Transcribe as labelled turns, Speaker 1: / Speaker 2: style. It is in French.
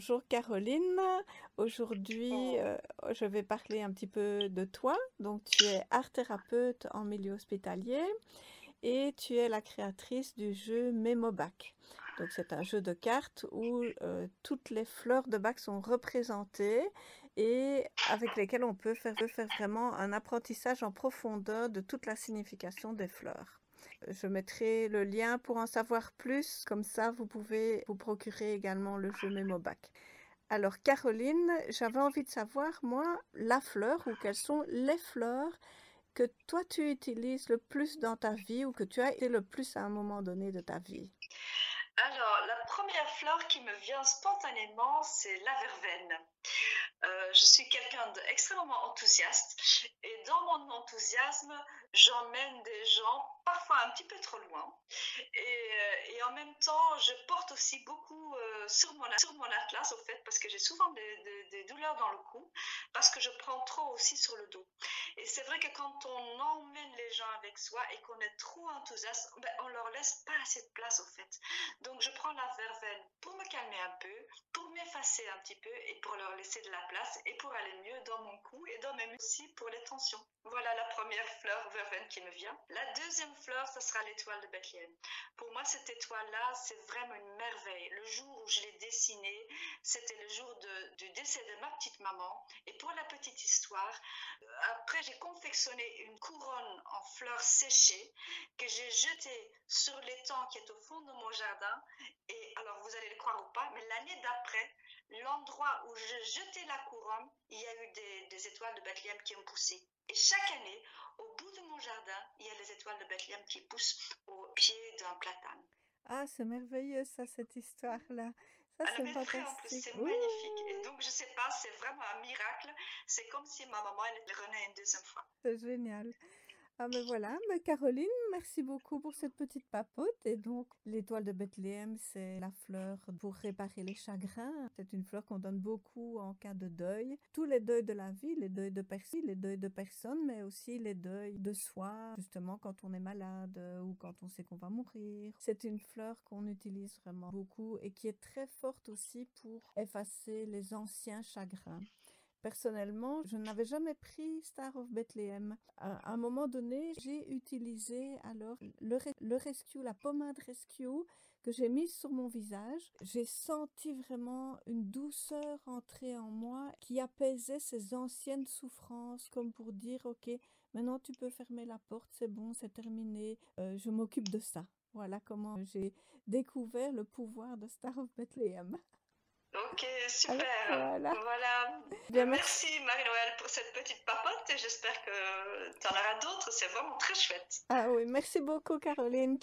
Speaker 1: Bonjour Caroline. Aujourd'hui, euh, je vais parler un petit peu de toi. Donc, tu es art thérapeute en milieu hospitalier et tu es la créatrice du jeu Memobac. Donc, c'est un jeu de cartes où euh, toutes les fleurs de bac sont représentées et avec lesquelles on peut faire, faire vraiment un apprentissage en profondeur de toute la signification des fleurs. Je mettrai le lien pour en savoir plus, comme ça vous pouvez vous procurer également le jeu Memobac. Alors Caroline, j'avais envie de savoir, moi, la fleur ou quelles sont les fleurs que toi tu utilises le plus dans ta vie ou que tu as été le plus à un moment donné de ta vie?
Speaker 2: Alors, la première fleur qui me vient spontanément, c'est la verveine. Euh, je suis quelqu'un d'extrêmement enthousiaste et dans mon enthousiasme, j'emmène des gens parfois un petit peu trop loin. Et, euh, en même temps, je porte aussi beaucoup euh, sur, mon, atlas, au fait, parce que j'ai souvent des, des, douleurs dans le cou, parce que je prends trop aussi sur le dos. Et c'est vrai que quand on emmène les gens soi et qu'on est trop enthousiaste, ben, on leur laisse pas assez de place, au fait. Donc, je prends la verveine pour me calmer un peu, pour m'effacer un petit peu et pour leur laisser de la place et pour aller mieux dans mon cou et dans muscles aussi pour les tensions. Voilà la première fleur verveine qui me vient. La deuxième fleur, ça sera l'étoile de Bethléem. Pour moi, cette étoile-là, c'est vraiment une merveille. Le jour où je l'ai dessinée, c'était le jour du décès de ma petite maman. Et pour la petite histoire, euh, après, j'ai confectionné une couronne en fleurs séchées que j'ai jetée sur l'étang qui est au fond de mon jardin. Et alors, vous allez le croire ou pas, mais l'année d'après, l'endroit où je jetais la couronne, il y a eu des, des étoiles de Bethléem qui ont poussé. Et chaque année, au bout de mon jardin, il y a les étoiles de Bethléem qui poussent au pied d'un platane.
Speaker 1: Ah, c'est merveilleux ça, cette histoire-là. Ça,
Speaker 2: c'est fantastique. C'est magnifique. Et donc, je sais pas, c'est vraiment un miracle. C'est comme si ma maman, elle renaît une deuxième fois.
Speaker 1: C'est génial. Ah ben voilà, mais Caroline, merci beaucoup pour cette petite papote. Et donc, l'étoile de Bethléem, c'est la fleur pour réparer les chagrins. C'est une fleur qu'on donne beaucoup en cas de deuil. Tous les deuils de la vie, les deuils de personnes, les deuils de personnes, mais aussi les deuils de soi, justement quand on est malade ou quand on sait qu'on va mourir. C'est une fleur qu'on utilise vraiment beaucoup et qui est très forte aussi pour effacer les anciens chagrins. Personnellement, je n'avais jamais pris Star of Bethlehem. À un moment donné, j'ai utilisé alors le, le Rescue, la pommade Rescue que j'ai mise sur mon visage. J'ai senti vraiment une douceur entrer en moi qui apaisait ces anciennes souffrances, comme pour dire, ok, maintenant tu peux fermer la porte, c'est bon, c'est terminé, euh, je m'occupe de ça. Voilà comment j'ai découvert le pouvoir de Star of Bethlehem.
Speaker 2: Ok, super. voilà. voilà. Bien, merci Marie-Noël pour cette petite papote et j'espère que tu en auras d'autres. C'est vraiment très chouette.
Speaker 1: Ah oui, merci beaucoup Caroline.